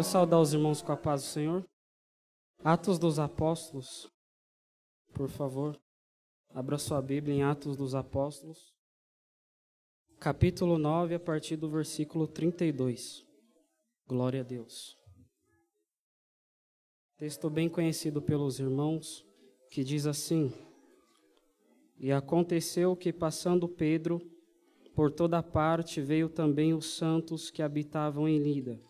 Quero saudar os irmãos com a paz do Senhor. Atos dos Apóstolos, por favor. Abra sua Bíblia em Atos dos Apóstolos, capítulo 9, a partir do versículo 32. Glória a Deus. Texto bem conhecido pelos irmãos, que diz assim: E aconteceu que, passando Pedro por toda parte, veio também os santos que habitavam em Lida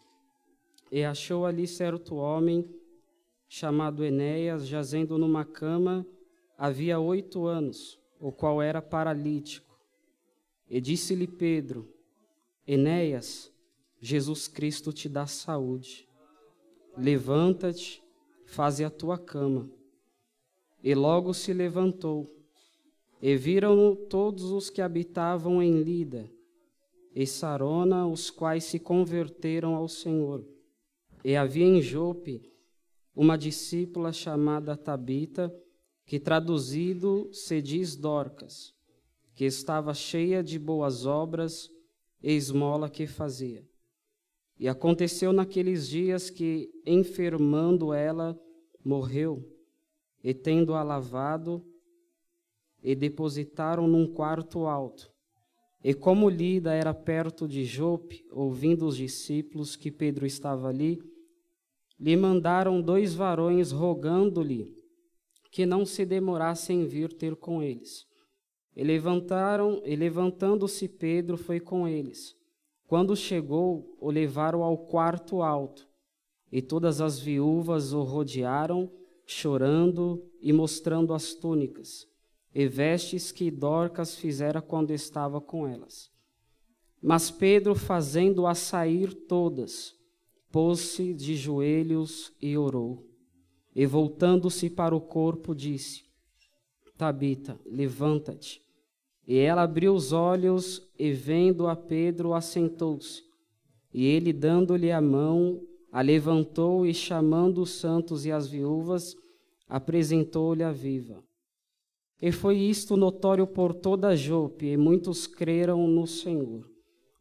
e achou ali certo homem chamado Enéas, jazendo numa cama havia oito anos, o qual era paralítico. E disse-lhe Pedro: Enéas, Jesus Cristo te dá saúde. Levanta-te, faze a tua cama. E logo se levantou. E viram-no todos os que habitavam em Lida e Sarona, os quais se converteram ao Senhor. E havia em Jope uma discípula chamada Tabita, que traduzido se diz Dorcas, que estava cheia de boas obras e esmola que fazia. E aconteceu naqueles dias que, enfermando ela, morreu, e tendo-a lavado, e depositaram num quarto alto. E como Lida era perto de Jope, ouvindo os discípulos que Pedro estava ali, lhe mandaram dois varões rogando-lhe que não se demorasse em vir ter com eles. E levantaram, e levantando-se Pedro foi com eles. Quando chegou, o levaram ao quarto alto, e todas as viúvas o rodearam, chorando e mostrando as túnicas e vestes que Dorcas fizera quando estava com elas. Mas Pedro, fazendo-a sair todas, pôs-se de joelhos e orou. E voltando-se para o corpo, disse: Tabita, levanta-te. E ela abriu os olhos e, vendo a Pedro, assentou-se. E ele, dando-lhe a mão, a levantou e, chamando os santos e as viúvas, apresentou-lhe a viva. E foi isto notório por toda Jope, e muitos creram no Senhor.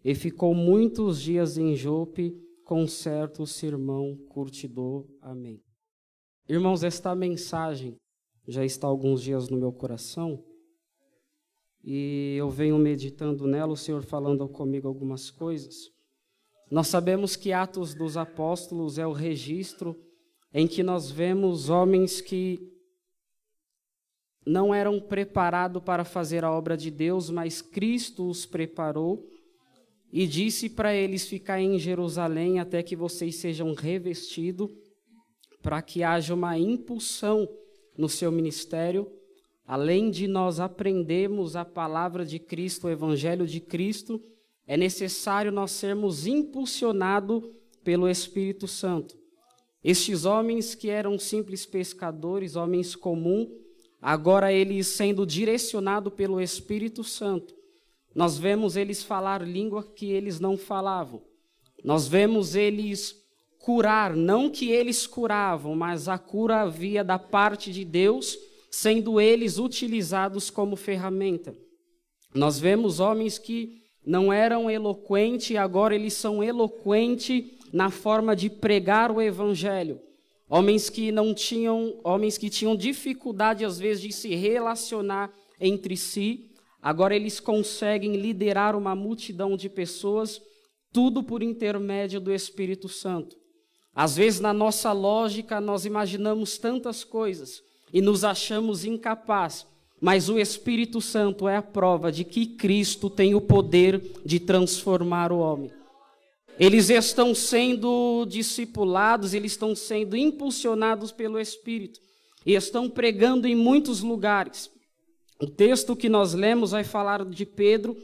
E ficou muitos dias em Jope com certo sermão curtidor. Amém. Irmãos, esta mensagem já está alguns dias no meu coração e eu venho meditando nela, o Senhor falando comigo algumas coisas. Nós sabemos que Atos dos Apóstolos é o registro em que nós vemos homens que não eram preparados para fazer a obra de Deus, mas Cristo os preparou e disse para eles ficar em Jerusalém até que vocês sejam revestidos, para que haja uma impulsão no seu ministério. Além de nós aprendermos a palavra de Cristo, o evangelho de Cristo, é necessário nós sermos impulsionados pelo Espírito Santo. Estes homens que eram simples pescadores, homens comuns, agora eles sendo direcionados pelo Espírito Santo, nós vemos eles falar língua que eles não falavam. Nós vemos eles curar, não que eles curavam, mas a cura havia da parte de Deus, sendo eles utilizados como ferramenta. Nós vemos homens que não eram eloquentes, agora eles são eloquentes na forma de pregar o evangelho. Homens que não tinham, homens que tinham dificuldade às vezes de se relacionar entre si, Agora eles conseguem liderar uma multidão de pessoas, tudo por intermédio do Espírito Santo. Às vezes, na nossa lógica, nós imaginamos tantas coisas e nos achamos incapazes, mas o Espírito Santo é a prova de que Cristo tem o poder de transformar o homem. Eles estão sendo discipulados, eles estão sendo impulsionados pelo Espírito e estão pregando em muitos lugares. O texto que nós lemos vai falar de Pedro,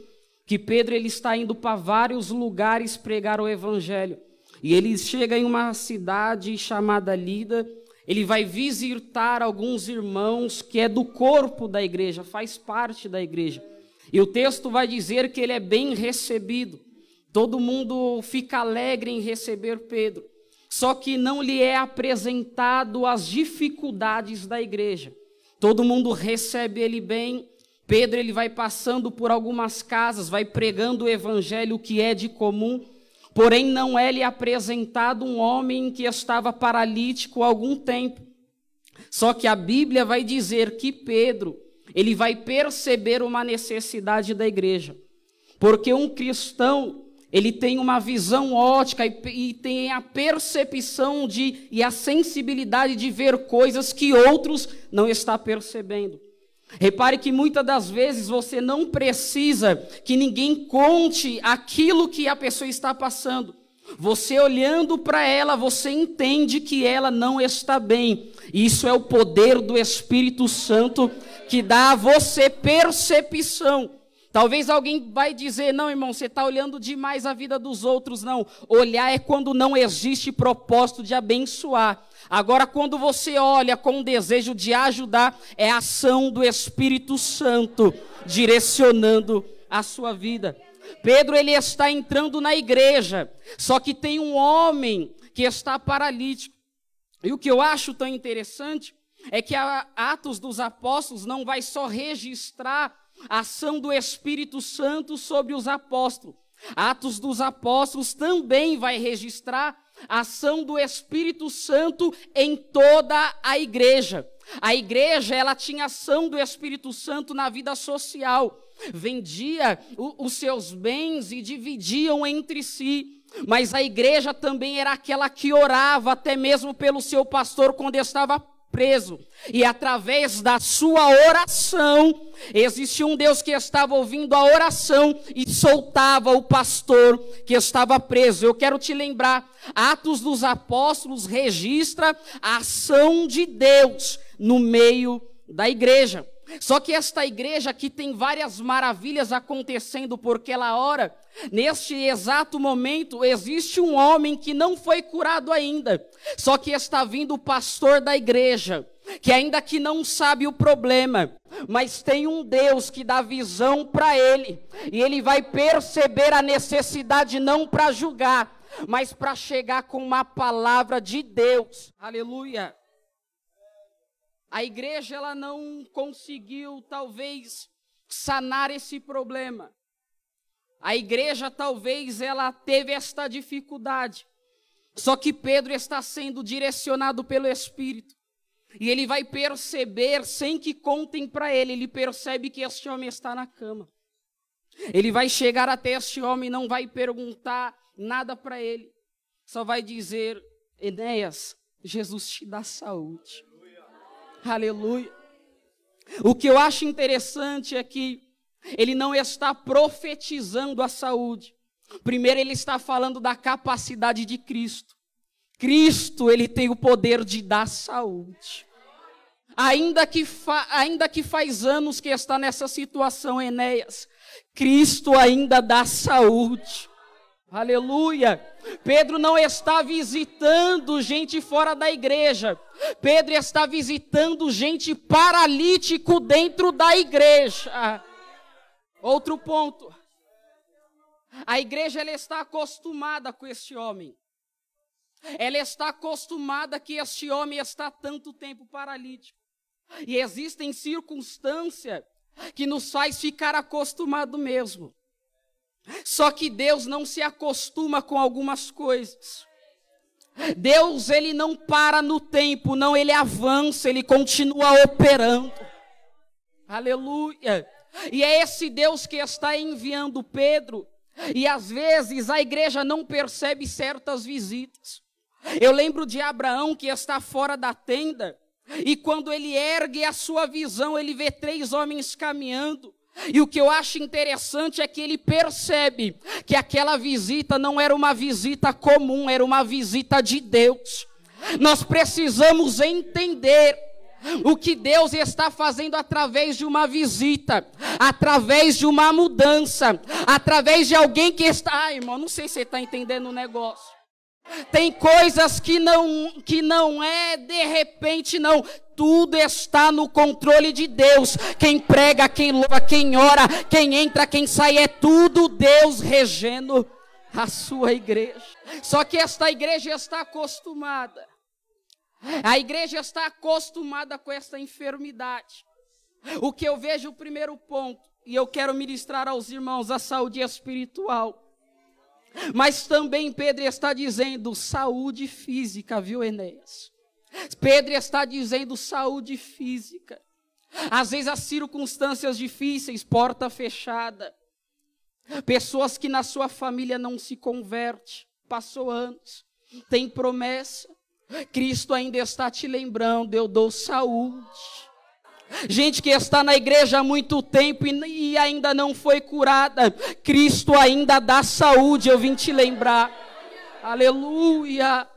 que Pedro ele está indo para vários lugares pregar o evangelho. E ele chega em uma cidade chamada Lida, ele vai visitar alguns irmãos que é do corpo da igreja, faz parte da igreja. E o texto vai dizer que ele é bem recebido. Todo mundo fica alegre em receber Pedro. Só que não lhe é apresentado as dificuldades da igreja. Todo mundo recebe ele bem. Pedro ele vai passando por algumas casas, vai pregando o evangelho que é de comum. Porém, não é lhe apresentado um homem que estava paralítico há algum tempo. Só que a Bíblia vai dizer que Pedro, ele vai perceber uma necessidade da igreja. Porque um cristão, ele tem uma visão ótica e, e, tem a percepção de e a sensibilidade de ver coisas que outros não estão percebendo. Repare que muitas das vezes você não precisa que ninguém conte aquilo que a pessoa está passando. Você olhando para ela, você entende que ela não está bem. Isso é o poder do Espírito Santo que dá a você percepção. Talvez alguém vai dizer, não, irmão, você está olhando demais a vida dos outros. Não, olhar é quando não existe propósito de abençoar. Agora, quando você olha com o desejo de ajudar, é a ação do Espírito Santo direcionando a sua vida. Pedro ele está entrando na igreja, só que tem um homem que está paralítico. E o que eu acho tão interessante é que a Atos dos Apóstolos não vai só registrar a ação do Espírito Santo sobre os apóstolos. Atos dos Apóstolos também vai registrar a ação do Espírito Santo em toda a igreja. A igreja, ela tinha ação do Espírito Santo na vida social. Vendia o, os seus bens e dividiam entre si. Mas a igreja também era aquela que orava até mesmo pelo seu pastor quando estava preso. E através da sua oração, existia um Deus que estava ouvindo a oração e soltava o pastor que estava preso. Eu quero te lembrar, Atos dos Apóstolos registra a ação de Deus no meio da igreja. Só que esta igreja aqui tem várias maravilhas acontecendo porque ela ora. Neste exato momento existe um homem que não foi curado ainda. Só que está vindo o pastor da igreja, que ainda que não sabe o problema, mas tem um Deus que dá visão para ele, e ele vai perceber a necessidade não para julgar, mas para chegar com uma palavra de Deus. Aleluia. A igreja ela não conseguiu talvez sanar esse problema. A igreja talvez ela teve esta dificuldade. Só que Pedro está sendo direcionado pelo Espírito. E ele vai perceber, sem que contem para ele, ele percebe que este homem está na cama. Ele vai chegar até este homem, não vai perguntar nada para ele. Só vai dizer: Enéas, Jesus te dá saúde. Aleluia. O que eu acho interessante é que ele não está profetizando a saúde. Primeiro, ele está falando da capacidade de Cristo. Cristo, ele tem o poder de dar saúde. Ainda que, ainda que faz anos que está nessa situação, Enéas, Cristo ainda dá saúde. Aleluia. Pedro não está visitando gente fora da igreja. Pedro está visitando gente paralítico dentro da igreja. Outro ponto. A igreja ela está acostumada com este homem. Ela está acostumada que este homem está tanto tempo paralítico. E existem circunstâncias que nos faz ficar acostumado mesmo. Só que Deus não se acostuma com algumas coisas. Deus, ele não para no tempo, não, ele avança, ele continua operando. Aleluia. E é esse Deus que está enviando Pedro. E às vezes a igreja não percebe certas visitas. Eu lembro de Abraão que está fora da tenda. E quando ele ergue a sua visão, ele vê três homens caminhando. E o que eu acho interessante é que ele percebe que aquela visita não era uma visita comum, era uma visita de Deus. Nós precisamos entender o que Deus está fazendo através de uma visita, através de uma mudança, através de alguém que está. Ai, irmão, não sei se você está entendendo o negócio. Tem coisas que não, que não é de repente, não. Tudo está no controle de Deus. Quem prega, quem louva, quem ora, quem entra, quem sai, é tudo Deus regendo a sua igreja. Só que esta igreja está acostumada. A igreja está acostumada com esta enfermidade. O que eu vejo, o primeiro ponto, e eu quero ministrar aos irmãos a saúde espiritual. Mas também Pedro está dizendo saúde física, viu, Enéas? Pedro está dizendo saúde física. Às vezes as circunstâncias difíceis, porta fechada. Pessoas que na sua família não se converte, passou anos, tem promessa. Cristo ainda está te lembrando, eu dou saúde. Gente que está na igreja há muito tempo e, e ainda não foi curada, Cristo ainda dá saúde, eu vim te lembrar. Aleluia.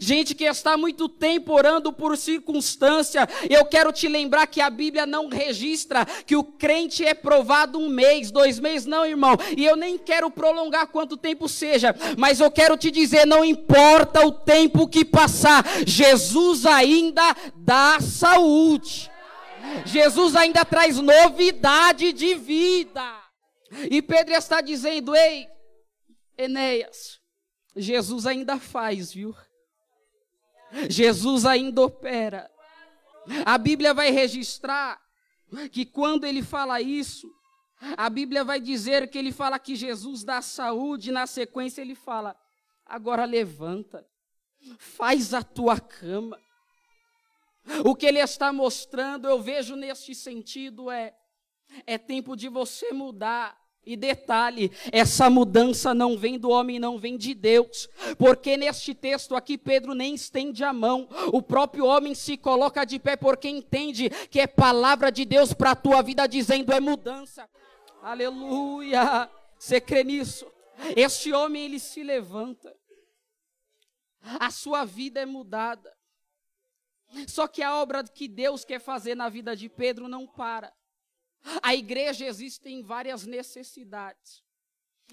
Gente que está muito tempo orando por circunstância, eu quero te lembrar que a Bíblia não registra que o crente é provado um mês, dois meses, não, irmão. E eu nem quero prolongar quanto tempo seja, mas eu quero te dizer: não importa o tempo que passar, Jesus ainda dá saúde. Jesus ainda traz novidade de vida. E Pedro está dizendo: ei, Enéas, Jesus ainda faz, viu? Jesus ainda opera. A Bíblia vai registrar que quando ele fala isso, a Bíblia vai dizer que ele fala que Jesus dá saúde, na sequência ele fala: agora levanta, faz a tua cama. O que ele está mostrando, eu vejo neste sentido, é: é tempo de você mudar e detalhe, essa mudança não vem do homem, não vem de Deus, porque neste texto aqui Pedro nem estende a mão, o próprio homem se coloca de pé porque entende que é palavra de Deus para a tua vida, dizendo é mudança. Aleluia! Você crê nisso? Este homem ele se levanta, a sua vida é mudada. Só que a obra que Deus quer fazer na vida de Pedro não para. A igreja existem várias necessidades.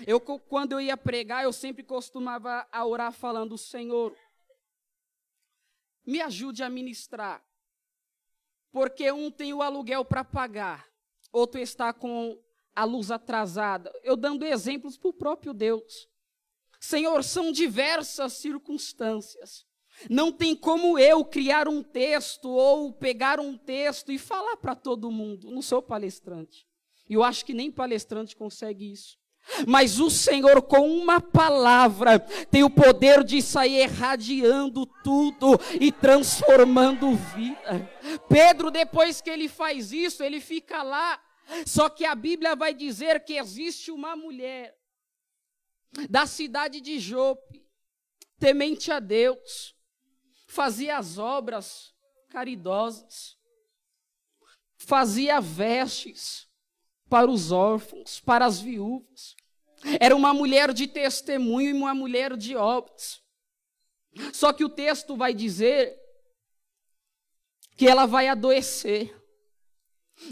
Eu, quando eu ia pregar, eu sempre costumava orar falando, Senhor, me ajude a ministrar. Porque um tem o aluguel para pagar, outro está com a luz atrasada. Eu dando exemplos para o próprio Deus. Senhor, são diversas circunstâncias. Não tem como eu criar um texto ou pegar um texto e falar para todo mundo. Não sou palestrante. E eu acho que nem palestrante consegue isso. Mas o Senhor, com uma palavra, tem o poder de sair irradiando tudo e transformando vida. Pedro, depois que ele faz isso, ele fica lá. Só que a Bíblia vai dizer que existe uma mulher da cidade de Jope, temente a Deus, fazia as obras caridosas, fazia vestes para os órfãos, para as viúvas. Era uma mulher de testemunho e uma mulher de obras. Só que o texto vai dizer que ela vai adoecer.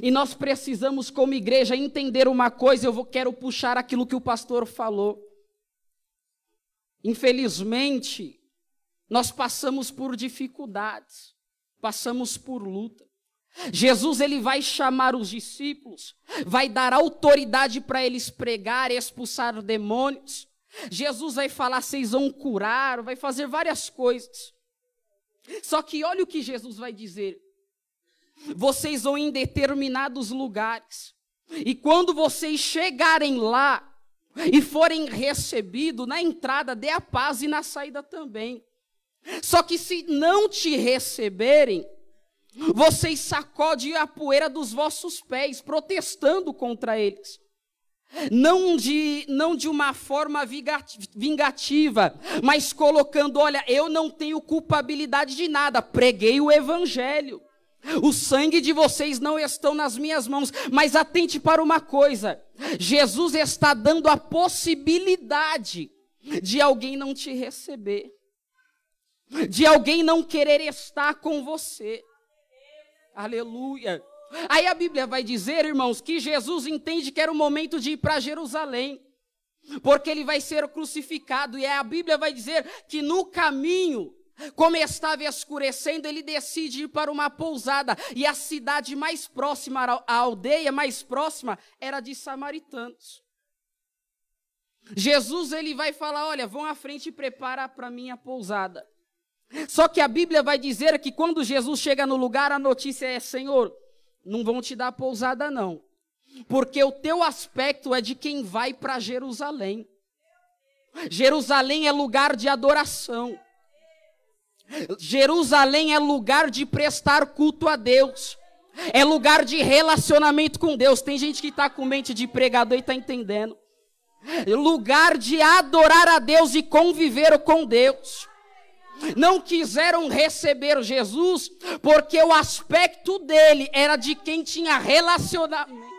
E nós precisamos, como igreja, entender uma coisa. Eu vou, quero puxar aquilo que o pastor falou. Infelizmente, nós passamos por dificuldades, passamos por luta. Jesus ele vai chamar os discípulos, vai dar autoridade para eles pregar, expulsar demônios. Jesus vai falar, vocês vão curar, vai fazer várias coisas. Só que olha o que Jesus vai dizer. Vocês vão em determinados lugares. E quando vocês chegarem lá e forem recebidos, na entrada dê a paz e na saída também. Só que se não te receberem, vocês sacodem a poeira dos vossos pés, protestando contra eles. Não de, não de uma forma vingativa, mas colocando: olha, eu não tenho culpabilidade de nada, preguei o evangelho. O sangue de vocês não estão nas minhas mãos, mas atente para uma coisa: Jesus está dando a possibilidade de alguém não te receber de alguém não querer estar com você. Aleluia. Aí a Bíblia vai dizer, irmãos, que Jesus entende que era o momento de ir para Jerusalém, porque ele vai ser crucificado, e a Bíblia vai dizer que no caminho, como estava escurecendo, ele decide ir para uma pousada, e a cidade mais próxima, a aldeia mais próxima, era de samaritanos. Jesus ele vai falar: olha, vão à frente e prepara para mim a pousada. Só que a Bíblia vai dizer que quando Jesus chega no lugar, a notícia é: Senhor, não vão te dar pousada, não. Porque o teu aspecto é de quem vai para Jerusalém. Jerusalém é lugar de adoração. Jerusalém é lugar de prestar culto a Deus. É lugar de relacionamento com Deus. Tem gente que está com mente de pregador e está entendendo. Lugar de adorar a Deus e conviver com Deus. Não quiseram receber Jesus porque o aspecto dele era de quem tinha relacionamento.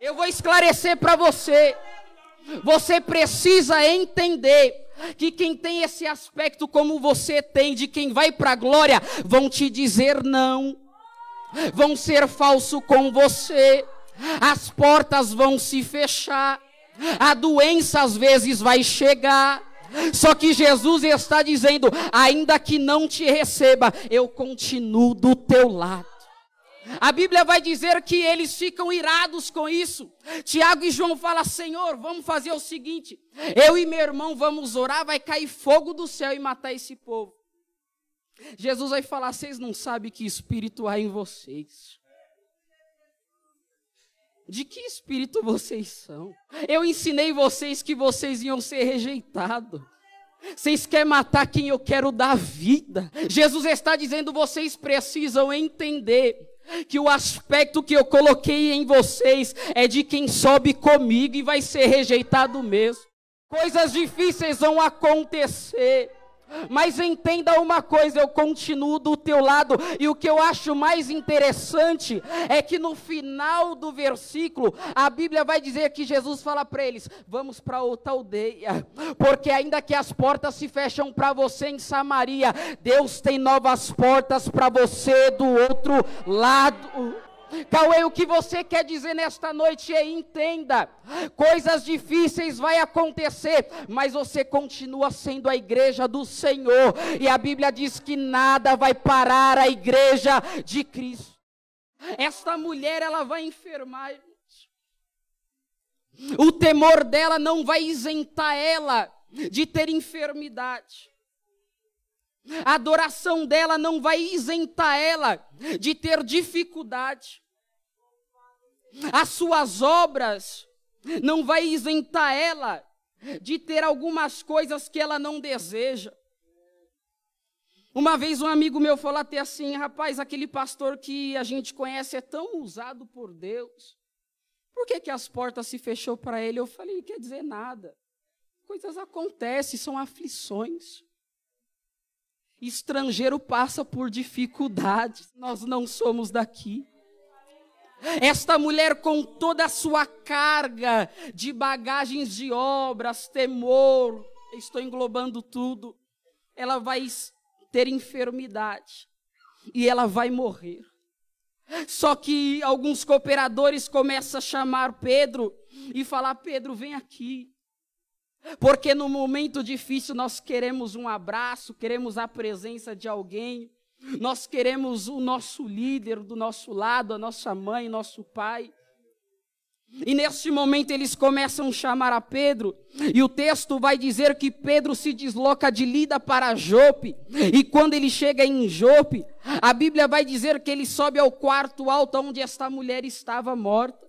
Eu vou esclarecer para você. Você precisa entender que quem tem esse aspecto como você tem, de quem vai para a glória, vão te dizer não, vão ser falso com você, as portas vão se fechar, a doença às vezes vai chegar. Só que Jesus está dizendo: ainda que não te receba, eu continuo do teu lado. A Bíblia vai dizer que eles ficam irados com isso. Tiago e João falam: Senhor, vamos fazer o seguinte: eu e meu irmão vamos orar, vai cair fogo do céu e matar esse povo. Jesus vai falar: vocês não sabem que espírito há em vocês. De que espírito vocês são? Eu ensinei vocês que vocês iam ser rejeitados. Vocês querem matar quem eu quero dar vida. Jesus está dizendo: vocês precisam entender que o aspecto que eu coloquei em vocês é de quem sobe comigo e vai ser rejeitado mesmo. Coisas difíceis vão acontecer. Mas entenda uma coisa, eu continuo do teu lado, e o que eu acho mais interessante é que no final do versículo, a Bíblia vai dizer que Jesus fala para eles: vamos para outra aldeia, porque ainda que as portas se fecham para você em Samaria, Deus tem novas portas para você do outro lado. Cauê, o que você quer dizer nesta noite é entenda, coisas difíceis vai acontecer, mas você continua sendo a igreja do Senhor, e a Bíblia diz que nada vai parar a igreja de Cristo. Esta mulher, ela vai enfermar. O temor dela não vai isentar ela de ter enfermidade. A adoração dela não vai isentar ela de ter dificuldade. As suas obras não vai isentar ela de ter algumas coisas que ela não deseja. Uma vez um amigo meu falou até assim, rapaz, aquele pastor que a gente conhece é tão usado por Deus. Por que, que as portas se fechou para ele? Eu falei, não quer dizer nada. Coisas acontecem, são aflições. Estrangeiro passa por dificuldades. Nós não somos daqui. Esta mulher, com toda a sua carga de bagagens de obras, temor, estou englobando tudo, ela vai ter enfermidade e ela vai morrer. Só que alguns cooperadores começam a chamar Pedro e falar: Pedro, vem aqui. Porque no momento difícil nós queremos um abraço, queremos a presença de alguém, nós queremos o nosso líder do nosso lado, a nossa mãe, nosso pai. E neste momento eles começam a chamar a Pedro, e o texto vai dizer que Pedro se desloca de Lida para Jope, e quando ele chega em Jope, a Bíblia vai dizer que ele sobe ao quarto alto onde esta mulher estava morta.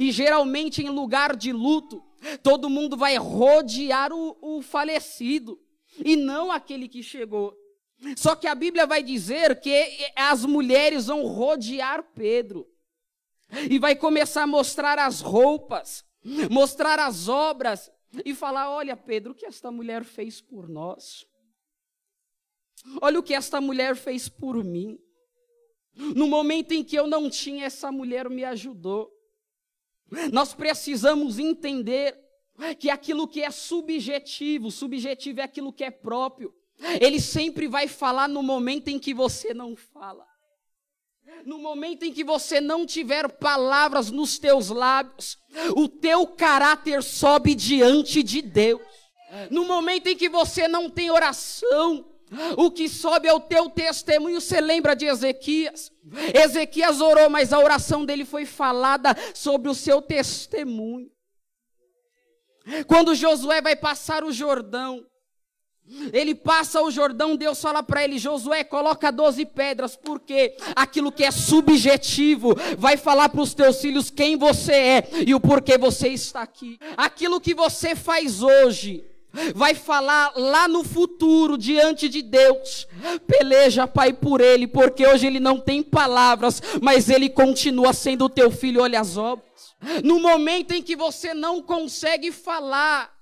E geralmente em lugar de luto, todo mundo vai rodear o, o falecido, e não aquele que chegou. Só que a Bíblia vai dizer que as mulheres vão rodear Pedro. E vai começar a mostrar as roupas, mostrar as obras e falar: "Olha, Pedro, o que esta mulher fez por nós? Olha o que esta mulher fez por mim. No momento em que eu não tinha, essa mulher me ajudou. Nós precisamos entender que aquilo que é subjetivo, subjetivo é aquilo que é próprio. Ele sempre vai falar no momento em que você não fala. No momento em que você não tiver palavras nos teus lábios, o teu caráter sobe diante de Deus. No momento em que você não tem oração, o que sobe é o teu testemunho. Você lembra de Ezequias? Ezequias orou, mas a oração dele foi falada sobre o seu testemunho. Quando Josué vai passar o Jordão, ele passa o Jordão, Deus fala para ele: Josué, coloca 12 pedras, porque aquilo que é subjetivo vai falar para os teus filhos quem você é e o porquê você está aqui. Aquilo que você faz hoje vai falar lá no futuro diante de Deus. Peleja, Pai, por ele, porque hoje ele não tem palavras, mas ele continua sendo teu filho. Olha as obras. No momento em que você não consegue falar,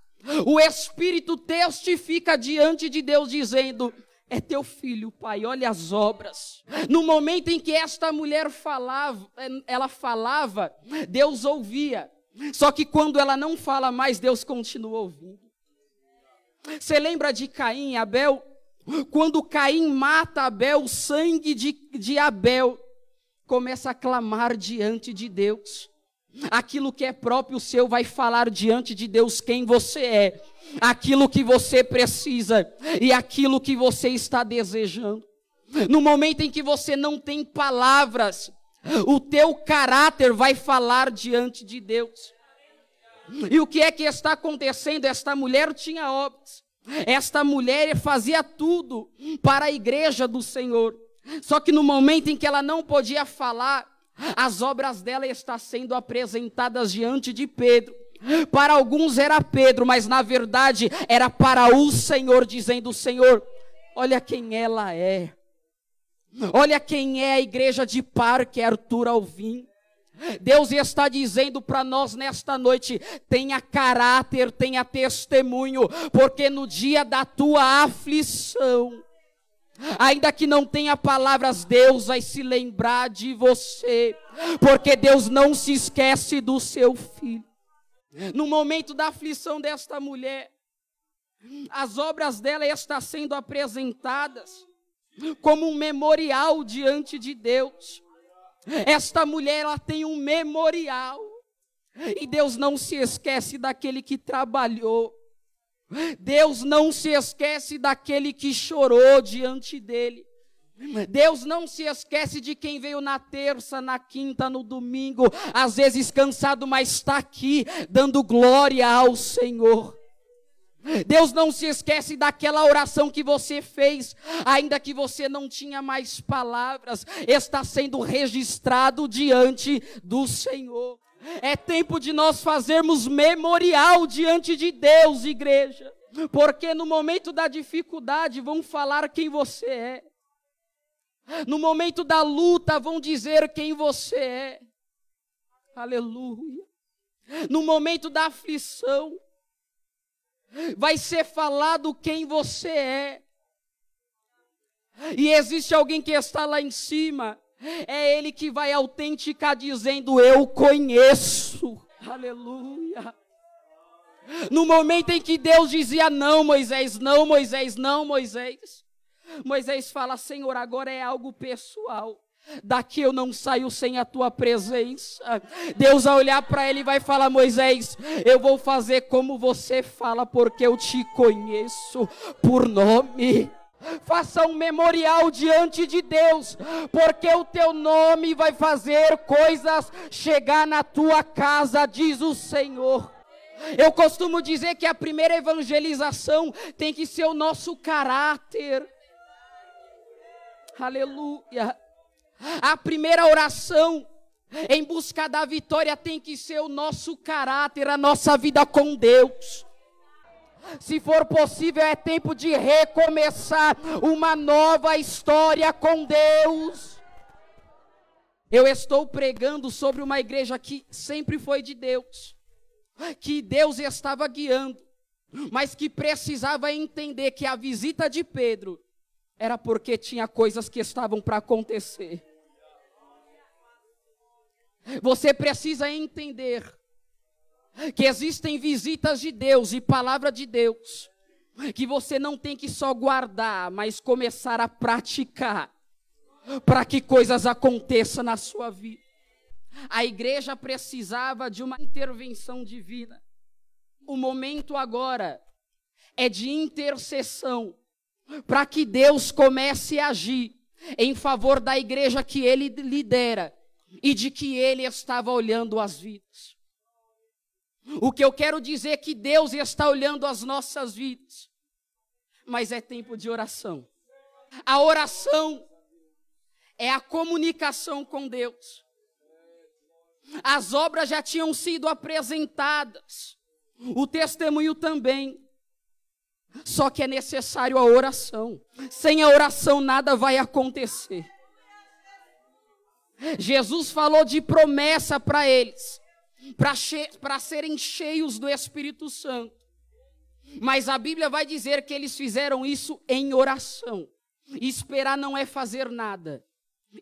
o Espírito testifica diante de Deus dizendo: é teu filho, pai, olha as obras. No momento em que esta mulher falava, ela falava, Deus ouvia. Só que quando ela não fala mais, Deus continua ouvindo. Você lembra de Caim e Abel? Quando Caim mata Abel, o sangue de, de Abel começa a clamar diante de Deus. Aquilo que é próprio seu vai falar diante de Deus quem você é, aquilo que você precisa e aquilo que você está desejando. No momento em que você não tem palavras, o teu caráter vai falar diante de Deus. E o que é que está acontecendo? Esta mulher tinha obras. Esta mulher fazia tudo para a igreja do Senhor. Só que no momento em que ela não podia falar, as obras dela estão sendo apresentadas diante de Pedro. Para alguns era Pedro, mas na verdade era para o Senhor, dizendo: Senhor, olha quem ela é. Olha quem é a igreja de Parque Arthur Alvim. Deus está dizendo para nós nesta noite: tenha caráter, tenha testemunho, porque no dia da tua aflição, ainda que não tenha palavras, Deus vai se lembrar de você, porque Deus não se esquece do seu filho. No momento da aflição desta mulher, as obras dela estão sendo apresentadas como um memorial diante de Deus. Esta mulher ela tem um memorial. E Deus não se esquece daquele que trabalhou. Deus não se esquece daquele que chorou diante dele. Deus não se esquece de quem veio na terça, na quinta, no domingo, às vezes cansado, mas está aqui dando glória ao Senhor. Deus não se esquece daquela oração que você fez, ainda que você não tinha mais palavras, está sendo registrado diante do Senhor. É tempo de nós fazermos memorial diante de Deus, igreja, porque no momento da dificuldade vão falar quem você é, no momento da luta vão dizer quem você é, aleluia, no momento da aflição, vai ser falado quem você é. E existe alguém que está lá em cima, é Ele que vai autenticar dizendo: Eu conheço. Aleluia. No momento em que Deus dizia: Não, Moisés, não, Moisés, não, Moisés. Moisés fala: Senhor, agora é algo pessoal. Daqui eu não saio sem a tua presença. Deus vai olhar para ele e vai falar: Moisés, eu vou fazer como você fala, porque eu te conheço por nome. Faça um memorial diante de Deus, porque o teu nome vai fazer coisas chegar na tua casa, diz o Senhor. Eu costumo dizer que a primeira evangelização tem que ser o nosso caráter. Aleluia. A primeira oração em busca da vitória tem que ser o nosso caráter, a nossa vida com Deus. Se for possível, é tempo de recomeçar uma nova história com Deus. Eu estou pregando sobre uma igreja que sempre foi de Deus, que Deus estava guiando, mas que precisava entender que a visita de Pedro era porque tinha coisas que estavam para acontecer. Você precisa entender que existem visitas de Deus e palavra de Deus, que você não tem que só guardar, mas começar a praticar, para que coisas aconteçam na sua vida. A igreja precisava de uma intervenção divina. O momento agora é de intercessão, para que Deus comece a agir em favor da igreja que ele lidera e de que ele estava olhando as vidas. O que eu quero dizer é que Deus está olhando as nossas vidas, mas é tempo de oração. A oração é a comunicação com Deus. As obras já tinham sido apresentadas, o testemunho também. Só que é necessário a oração. Sem a oração nada vai acontecer. Jesus falou de promessa para eles, para serem cheios do Espírito Santo. Mas a Bíblia vai dizer que eles fizeram isso em oração. Esperar não é fazer nada.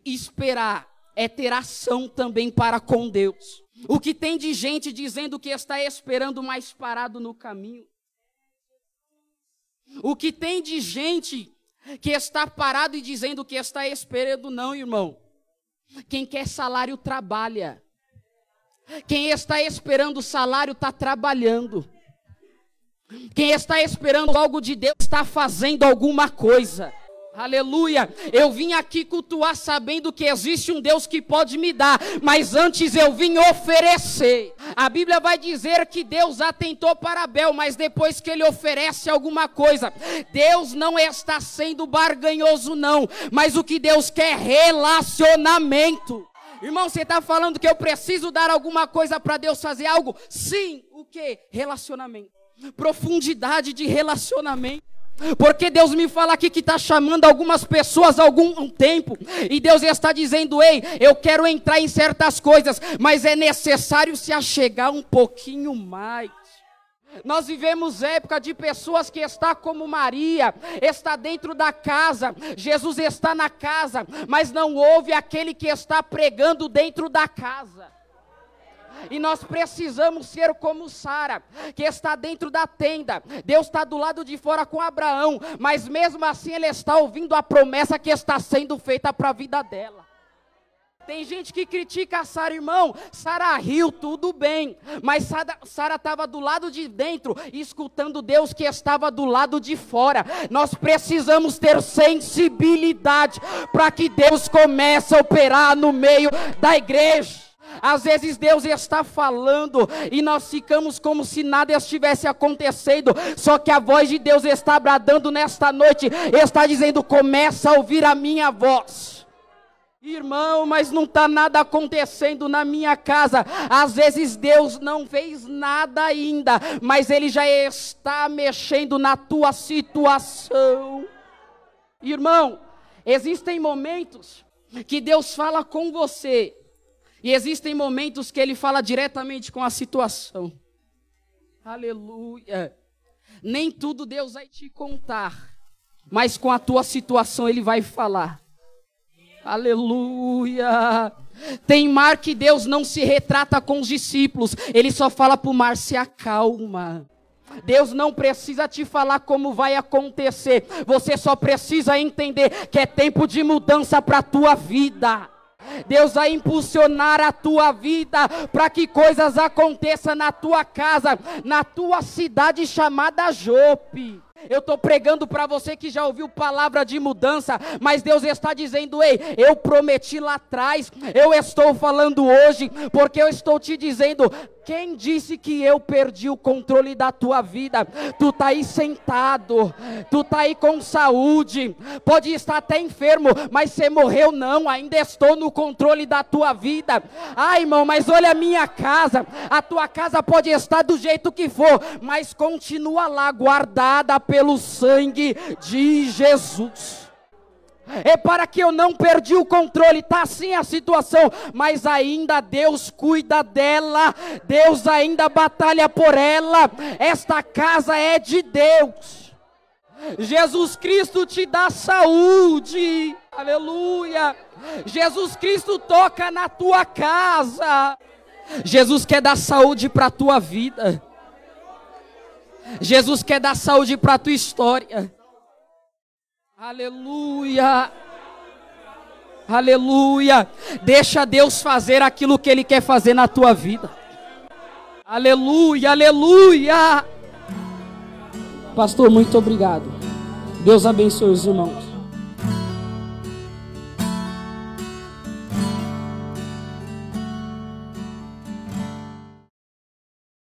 Esperar é ter ação também para com Deus. O que tem de gente dizendo que está esperando, mais parado no caminho. O que tem de gente que está parado e dizendo que está esperando, não, irmão. Quem quer salário trabalha. Quem está esperando salário está trabalhando. Quem está esperando algo de Deus está fazendo alguma coisa. Aleluia. Eu vim aqui cultuar sabendo que existe um Deus que pode me dar, mas antes eu vim oferecer. A Bíblia vai dizer que Deus atentou para Abel, mas depois que ele oferece alguma coisa, Deus não está sendo barganhoso, não, mas o que Deus quer é relacionamento. Irmão, você está falando que eu preciso dar alguma coisa para Deus fazer algo? Sim, o que? Relacionamento. Profundidade de relacionamento. Porque Deus me fala aqui que está chamando algumas pessoas há algum tempo, e Deus está dizendo: ei, eu quero entrar em certas coisas, mas é necessário se achegar um pouquinho mais. Nós vivemos época de pessoas que está como Maria, está dentro da casa, Jesus está na casa, mas não ouve aquele que está pregando dentro da casa. E nós precisamos ser como Sara, que está dentro da tenda. Deus está do lado de fora com Abraão, mas mesmo assim ele está ouvindo a promessa que está sendo feita para a vida dela. Tem gente que critica a Sara, irmão. Sara riu, tudo bem. Mas Sara estava do lado de dentro, escutando Deus que estava do lado de fora. Nós precisamos ter sensibilidade para que Deus comece a operar no meio da igreja. Às vezes Deus está falando e nós ficamos como se nada estivesse acontecendo, só que a voz de Deus está bradando nesta noite, está dizendo: começa a ouvir a minha voz. Irmão, mas não está nada acontecendo na minha casa. Às vezes Deus não fez nada ainda, mas Ele já está mexendo na tua situação. Irmão, existem momentos que Deus fala com você e existem momentos que ele fala diretamente com a situação. Aleluia. Nem tudo Deus vai te contar, mas com a tua situação ele vai falar. Aleluia. Tem mar que Deus não se retrata com os discípulos, ele só fala para o mar se acalma. Deus não precisa te falar como vai acontecer, você só precisa entender que é tempo de mudança para a tua vida. Deus vai impulsionar a tua vida para que coisas aconteçam na tua casa, na tua cidade chamada Jope. Eu estou pregando para você que já ouviu palavra de mudança, mas Deus está dizendo: ei, eu prometi lá atrás, eu estou falando hoje, porque eu estou te dizendo: quem disse que eu perdi o controle da tua vida? Tu tá aí sentado, tu tá aí com saúde, pode estar até enfermo, mas você morreu não, ainda estou no controle da tua vida. Ai, irmão, mas olha a minha casa, a tua casa pode estar do jeito que for, mas continua lá guardada pelo sangue de Jesus é para que eu não perdi o controle, está assim a situação, mas ainda Deus cuida dela, Deus ainda batalha por ela, esta casa é de Deus. Jesus Cristo te dá saúde, aleluia. Jesus Cristo toca na tua casa. Jesus quer dar saúde para a tua vida. Jesus quer dar saúde para a tua história. Aleluia. Aleluia. Deixa Deus fazer aquilo que Ele quer fazer na tua vida. Aleluia, aleluia. Pastor, muito obrigado. Deus abençoe os irmãos.